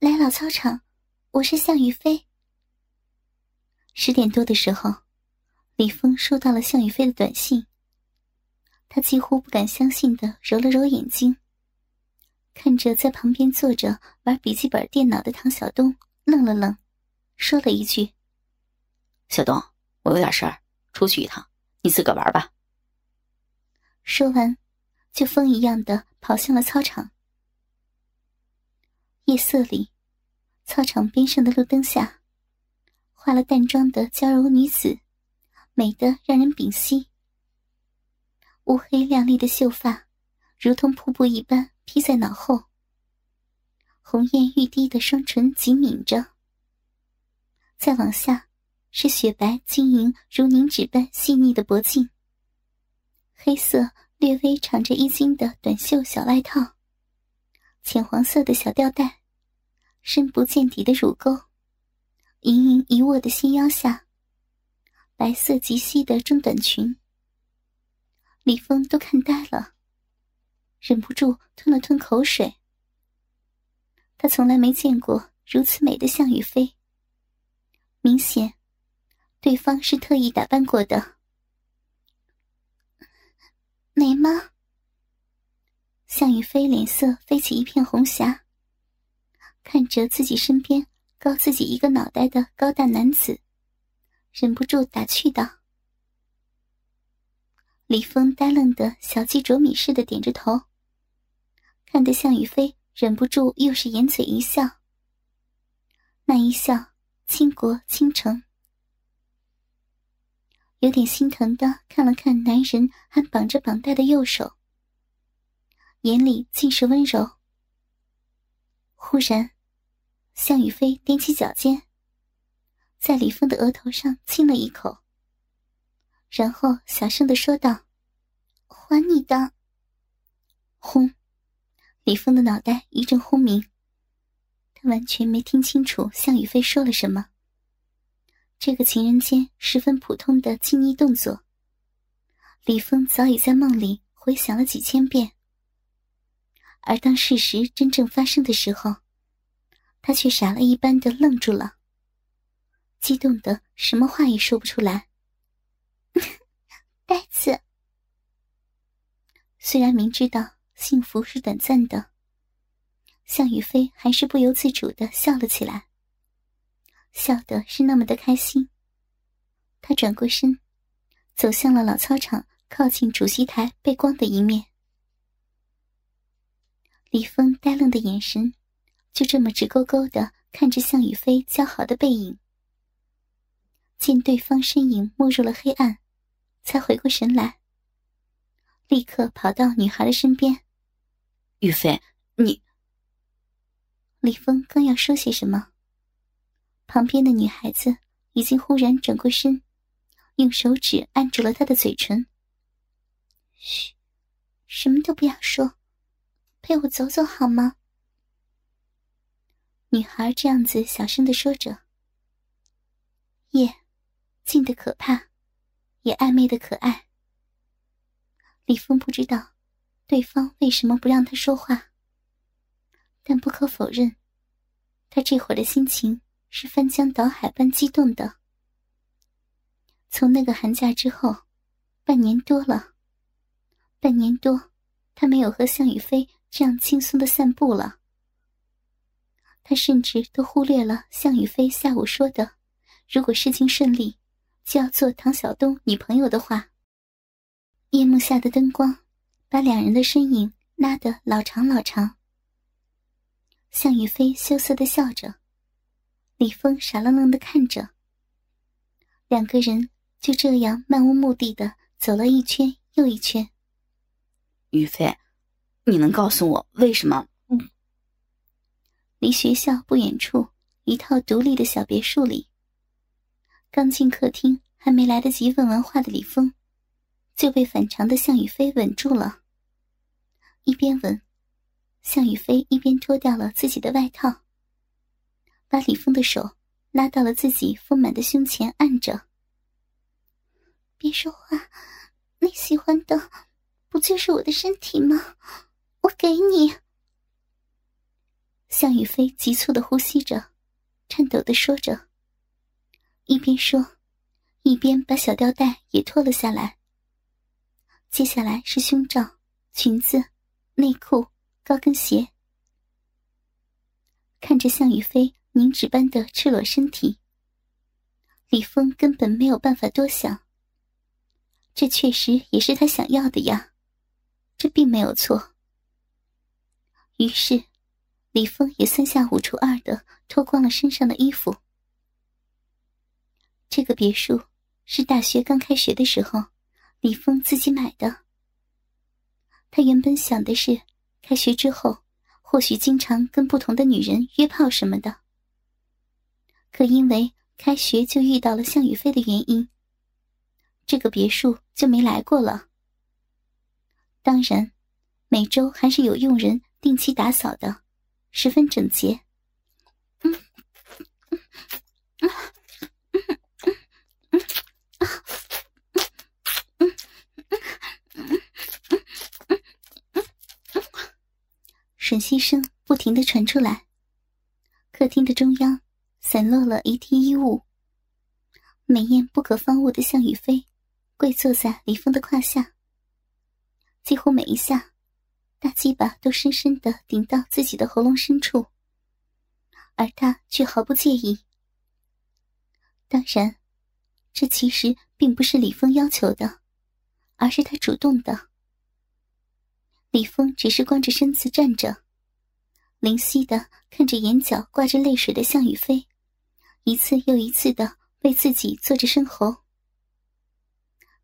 来老操场，我是向雨飞。十点多的时候，李峰收到了向雨飞的短信。他几乎不敢相信的揉了揉眼睛，看着在旁边坐着玩笔记本电脑的唐小东，愣了愣，说了一句：“小东，我有点事儿，出去一趟，你自个玩吧。”说完，就风一样的跑向了操场。夜色里，操场边上的路灯下，化了淡妆的娇柔女子，美得让人屏息。乌黑亮丽的秀发，如同瀑布一般披在脑后。红艳欲滴的双唇紧抿着。再往下，是雪白晶莹如凝脂般细腻的脖颈。黑色略微长着衣襟的短袖小外套，浅黄色的小吊带，深不见底的乳沟，盈盈一握的纤腰下，白色极细的中短裙。李峰都看呆了，忍不住吞了吞口水。他从来没见过如此美的向雨飞。明显，对方是特意打扮过的。美吗？向雨飞脸色飞起一片红霞，看着自己身边高自己一个脑袋的高大男子，忍不住打趣道。李峰呆愣的小鸡啄米似的点着头，看得向雨飞忍不住又是掩嘴一笑。那一笑倾国倾城，有点心疼的看了看男人还绑着绑带的右手，眼里尽是温柔。忽然，向雨飞踮起脚尖，在李峰的额头上亲了一口。然后小声的说道：“还你的。”轰！李峰的脑袋一阵轰鸣，他完全没听清楚向雨飞说了什么。这个情人间十分普通的亲昵动作，李峰早已在梦里回想了几千遍。而当事实真正发生的时候，他却傻了一般的愣住了，激动的什么话也说不出来。呆子，虽然明知道幸福是短暂的，向雨飞还是不由自主的笑了起来。笑的是那么的开心。他转过身，走向了老操场靠近主席台背光的一面。李峰呆愣的眼神，就这么直勾勾的看着向宇飞姣好的背影。见对方身影没入了黑暗。才回过神来，立刻跑到女孩的身边。宇飞，你……李峰刚要说些什么，旁边的女孩子已经忽然转过身，用手指按住了他的嘴唇。嘘，什么都不要说，陪我走走好吗？女孩这样子小声的说着。夜，静的可怕。也暧昧的可爱。李峰不知道对方为什么不让他说话，但不可否认，他这会儿的心情是翻江倒海般激动的。从那个寒假之后，半年多了，半年多，他没有和向雨飞这样轻松的散步了。他甚至都忽略了向雨飞下午说的，如果事情顺利。就要做唐小东女朋友的话。夜幕下的灯光，把两人的身影拉得老长老长。向雨飞羞涩的笑着，李峰傻愣愣的看着。两个人就这样漫无目的的走了一圈又一圈。雨飞，你能告诉我为什么？离学校不远处，一套独立的小别墅里。刚进客厅，还没来得及问完话的李峰，就被反常的向雨飞吻住了。一边吻，向雨飞一边脱掉了自己的外套，把李峰的手拉到了自己丰满的胸前按着。别说话，你喜欢的不就是我的身体吗？我给你。向雨飞急促的呼吸着，颤抖的说着，一边说，一边把小吊带也脱了下来。接下来是胸罩、裙子、内裤、高跟鞋。看着向雨飞凝脂般的赤裸身体，李峰根本没有办法多想。这确实也是他想要的呀，这并没有错。于是。李峰也三下五除二的脱光了身上的衣服。这个别墅是大学刚开学的时候，李峰自己买的。他原本想的是，开学之后或许经常跟不同的女人约炮什么的。可因为开学就遇到了向雨飞的原因，这个别墅就没来过了。当然，每周还是有佣人定期打扫的。十分整洁。嗯吮吸声不停的传出来。客厅的中央散落了一地衣物。美艳不可方物的向雨飞跪坐在李峰的胯下，几乎每一下。大鸡巴都深深的顶到自己的喉咙深处，而他却毫不介意。当然，这其实并不是李峰要求的，而是他主动的。李峰只是光着身子站着，灵犀的看着眼角挂着泪水的向雨飞，一次又一次的为自己做着生喉，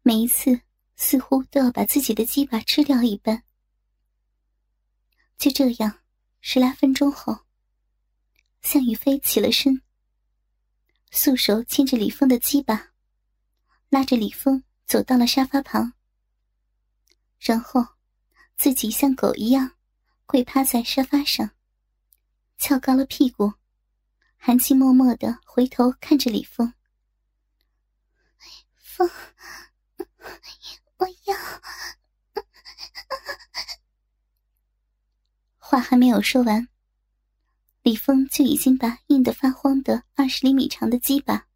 每一次似乎都要把自己的鸡巴吃掉一般。就这样，十来分钟后，向雨飞起了身，素手牵着李峰的鸡巴，拉着李峰走到了沙发旁，然后自己像狗一样跪趴在沙发上，翘高了屁股，含情脉脉的回头看着李峰：“峰，我要。”话还没有说完，李峰就已经把硬得发慌的二十厘米长的鸡巴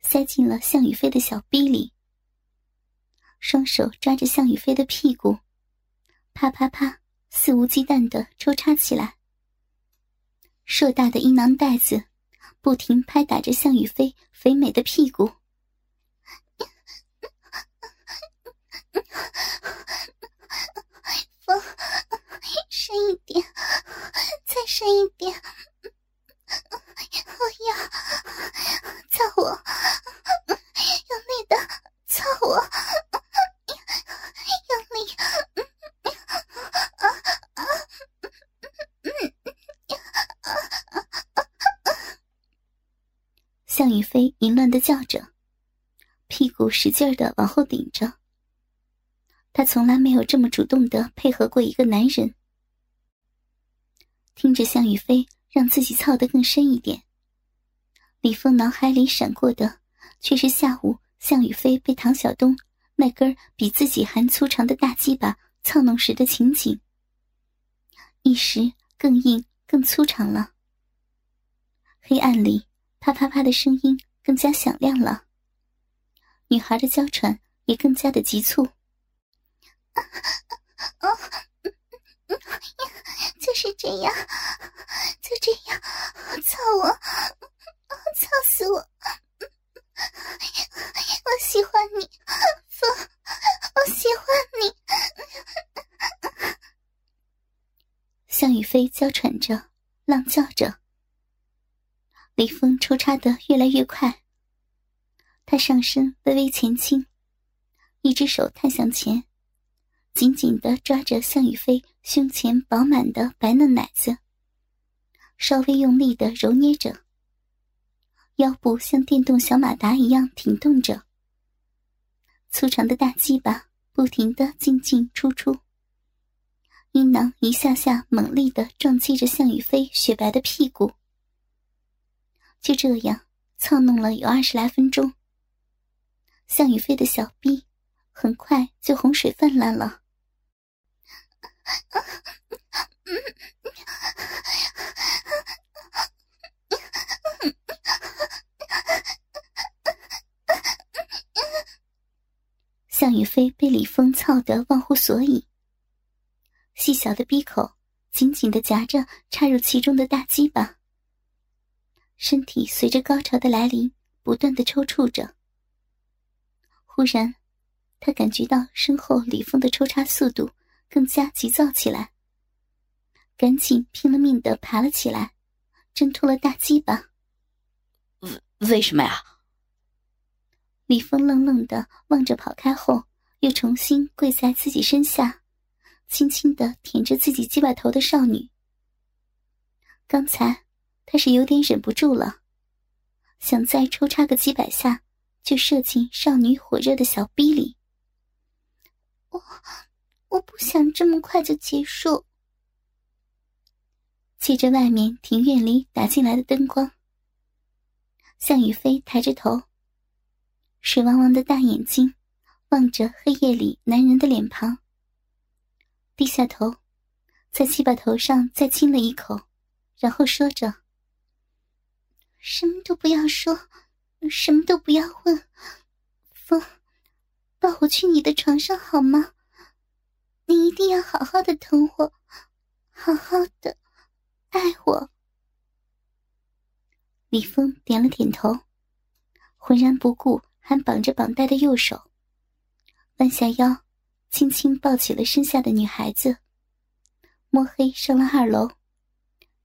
塞进了向雨飞的小逼里，双手抓着向雨飞的屁股，啪啪啪，肆无忌惮的抽插起来。硕大的阴囊袋子不停拍打着向雨飞肥美的屁股。深一点，深一点！我要操我，用力的操我，用力！向宇飞淫乱的叫着，屁股使劲的往后顶着。他从来没有这么主动的配合过一个男人。听着向雨飞让自己操得更深一点，李峰脑海里闪过的却是下午向雨飞被唐小东那根比自己还粗长的大鸡巴操弄时的情景，一时更硬更粗长了。黑暗里啪啪啪的声音更加响亮了，女孩的娇喘也更加的急促。啊啊啊 就是这样，就这样，操我，操死我！我喜欢你，风，我喜欢你。向雨飞娇喘着，浪叫着。李峰抽插的越来越快，他上身微微前倾，一只手探向前。紧紧的抓着向雨飞胸前饱满的白嫩奶子，稍微用力的揉捏着，腰部像电动小马达一样挺动着，粗长的大鸡巴不停的进进出出，阴囊一下下猛力的撞击着向雨飞雪白的屁股。就这样操弄了有二十来分钟，向雨飞的小臂很快就洪水泛滥了。项羽飞被李峰操得忘乎所以细小的鼻口紧紧的夹着插入其中的大鸡巴身体随着高潮的来临不断的抽搐着。忽然他感觉到身后李峰的抽插速度更加急躁起来，赶紧拼了命的爬了起来，挣脱了大鸡巴。为为什么呀？李峰愣愣的望着跑开后又重新跪在自己身下，轻轻的舔着自己鸡巴头的少女。刚才他是有点忍不住了，想再抽插个几百下，就射进少女火热的小逼里。我我不想这么快就结束。借着外面庭院里打进来的灯光，向雨飞抬着头。水汪汪的大眼睛望着黑夜里男人的脸庞，低下头，在鸡巴头上再亲了一口，然后说着：“什么都不要说，什么都不要问，风，抱我去你的床上好吗？你一定要好好的疼我，好好的爱我。”李峰点了点头，浑然不顾。还绑着绑带的右手，弯下腰，轻轻抱起了身下的女孩子，摸黑上了二楼，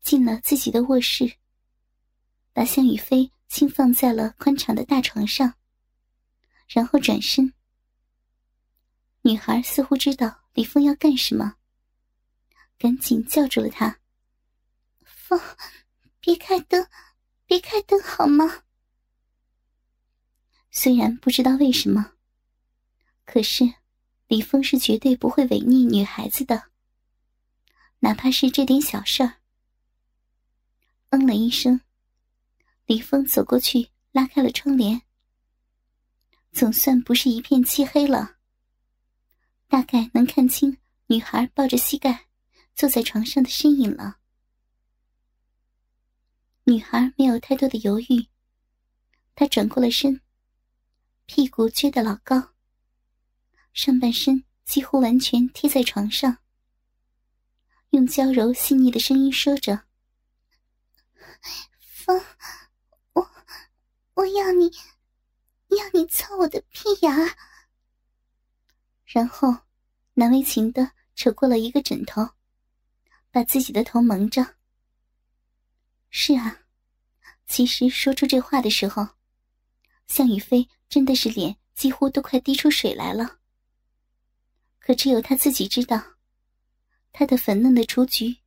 进了自己的卧室，把向雨飞轻放在了宽敞的大床上，然后转身。女孩似乎知道李峰要干什么，赶紧叫住了他：“风，别开灯，别开灯好吗？”虽然不知道为什么，可是李峰是绝对不会违逆女孩子的，哪怕是这点小事儿。嗯了一声，李峰走过去拉开了窗帘，总算不是一片漆黑了，大概能看清女孩抱着膝盖坐在床上的身影了。女孩没有太多的犹豫，她转过了身。屁股撅得老高，上半身几乎完全贴在床上，用娇柔细腻的声音说着：“风，我我要你，要你操我的屁眼。”然后难为情的扯过了一个枕头，把自己的头蒙着。是啊，其实说出这话的时候，向雨飞。真的是脸几乎都快滴出水来了。可只有他自己知道，他的粉嫩的雏菊，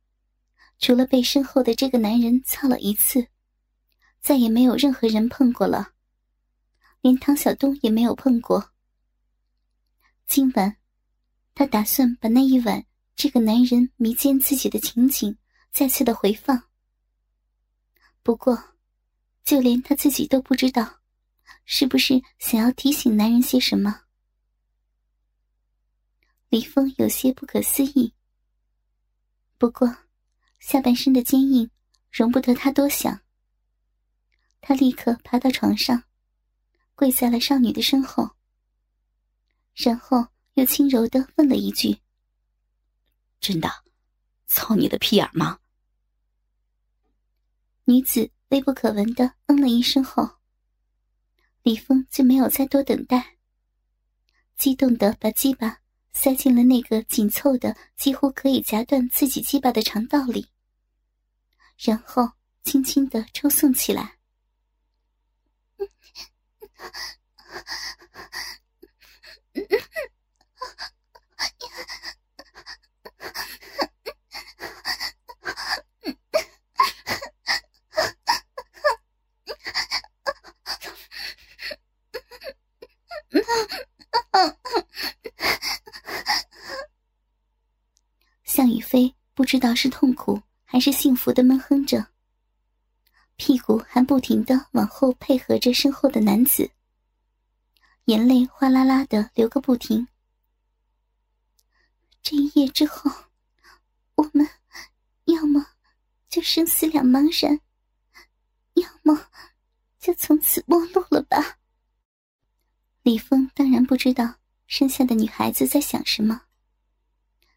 除了被身后的这个男人操了一次，再也没有任何人碰过了，连唐小东也没有碰过。今晚，他打算把那一晚这个男人迷奸自己的情景再次的回放。不过，就连他自己都不知道。是不是想要提醒男人些什么？李峰有些不可思议。不过，下半身的坚硬容不得他多想。他立刻爬到床上，跪在了少女的身后，然后又轻柔的问了一句：“真的，操你的屁眼吗？”女子微不可闻的嗯了一声后。李峰就没有再多等待，激动的把鸡巴塞进了那个紧凑的、几乎可以夹断自己鸡巴的肠道里，然后轻轻的抽送起来。向宇飞不知道是痛苦还是幸福的闷哼着，屁股还不停的往后配合着身后的男子，眼泪哗啦啦的流个不停。这一夜之后，我们要么就生死两茫然，要么就从此陌路了吧。李峰当然不知道身下的女孩子在想什么。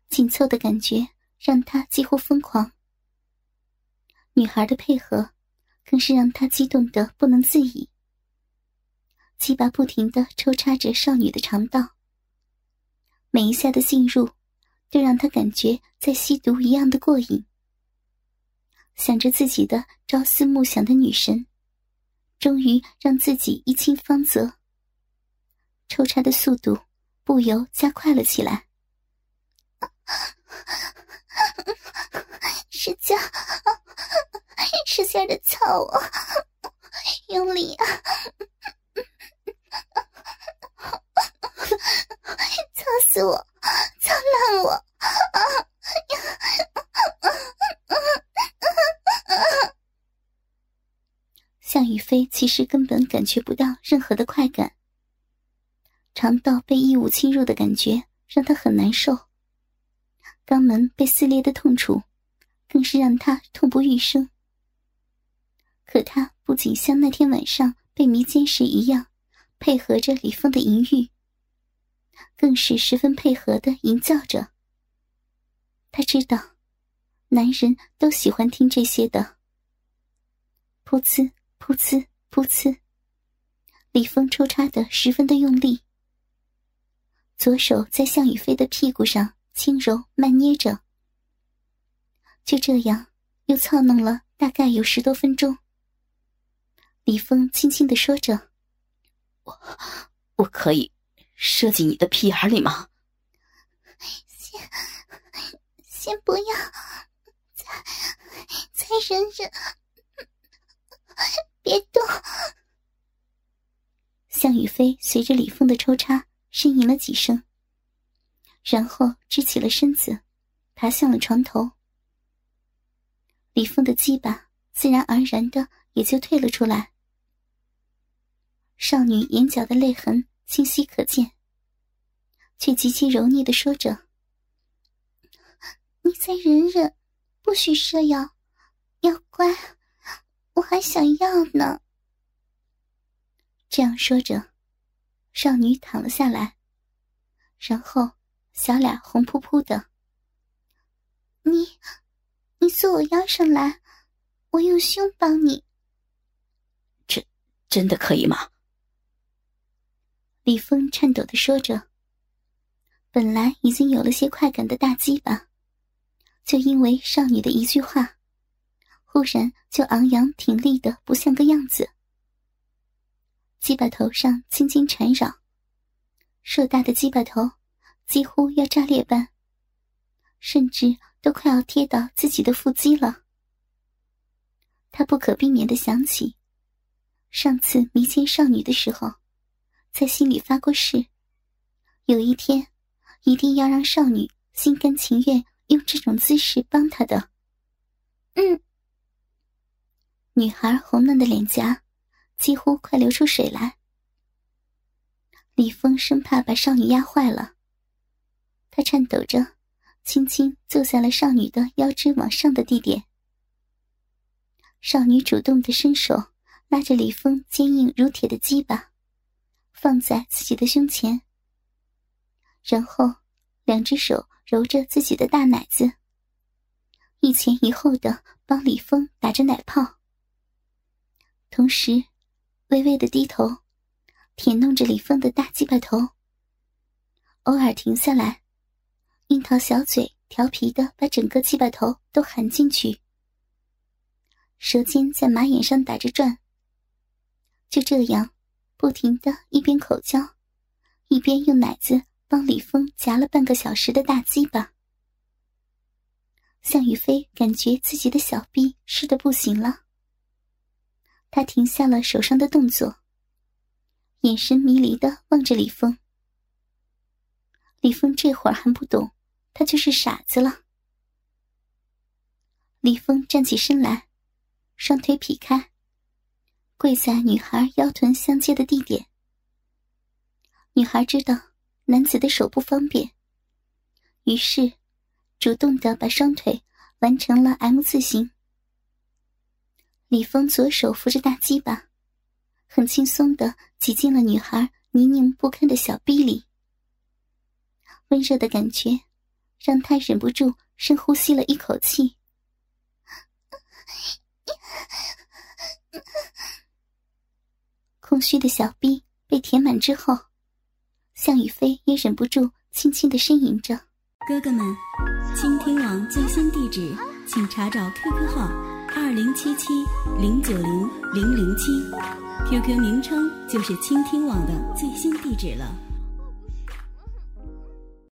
紧凑的感觉让他几乎疯狂。女孩的配合，更是让他激动的不能自已。鸡巴不停的抽插着少女的肠道，每一下的进入，都让他感觉在吸毒一样的过瘾。想着自己的朝思暮想的女神，终于让自己一亲芳泽。抽插的速度不由加快了起来。使劲，使劲的操我，用力啊！操死我，操烂我！向宇飞其实根本感觉不到任何的快感，肠道被异物侵入的感觉让他很难受。肛门被撕裂的痛楚，更是让他痛不欲生。可他不仅像那天晚上被迷奸时一样，配合着李峰的淫欲，更是十分配合的淫叫着。他知道，男人都喜欢听这些的。噗呲，噗呲，噗呲，李峰抽插的十分的用力，左手在向宇飞的屁股上。轻柔慢捏着，就这样又操弄了大概有十多分钟。李峰轻轻的说着：“我我可以射进你的屁眼里吗？”先先不要，再再忍忍，别动。向宇飞随着李峰的抽插呻吟了几声。然后支起了身子，爬向了床头。李峰的鸡巴自然而然的也就退了出来。少女眼角的泪痕清晰可见，却极其柔腻的说着：“你再忍忍，不许射药，要乖，我还想要呢。”这样说着，少女躺了下来，然后。小脸红扑扑的，你，你坐我腰上来，我用胸帮你。真，真的可以吗？李峰颤抖的说着。本来已经有了些快感的大鸡巴，就因为少女的一句话，忽然就昂扬挺立的不像个样子。鸡巴头上轻轻缠绕，硕大的鸡巴头。几乎要炸裂般，甚至都快要贴到自己的腹肌了。他不可避免的想起，上次迷奸少女的时候，在心里发过誓，有一天一定要让少女心甘情愿用这种姿势帮他的。嗯，女孩红嫩的脸颊几乎快流出水来。李峰生怕把少女压坏了。他颤抖着，轻轻坐在了少女的腰肢往上的地点。少女主动的伸手拉着李峰坚硬如铁的鸡巴，放在自己的胸前，然后两只手揉着自己的大奶子，一前一后的帮李峰打着奶泡，同时微微的低头舔弄着李峰的大鸡巴头，偶尔停下来。樱桃小嘴调皮的把整个鸡巴头都含进去，舌尖在马眼上打着转。就这样，不停的一边口交，一边用奶子帮李峰夹了半个小时的大鸡巴。向宇飞感觉自己的小臂湿的不行了，他停下了手上的动作，眼神迷离的望着李峰。李峰这会儿还不懂。他就是傻子了。李峰站起身来，双腿劈开，跪在女孩腰臀相接的地点。女孩知道男子的手不方便，于是主动的把双腿完成了 M 字形。李峰左手扶着大鸡巴，很轻松的挤进了女孩泥泞不堪的小臂里。温热的感觉让他忍不住深呼吸了一口气。空虚的小臂被填满之后，向雨飞也忍不住轻轻的呻吟着：“哥哥们，倾听网最新地址，请查找 QQ 号二零七七零九零零零七，QQ 名称就是倾听网的最新地址了。”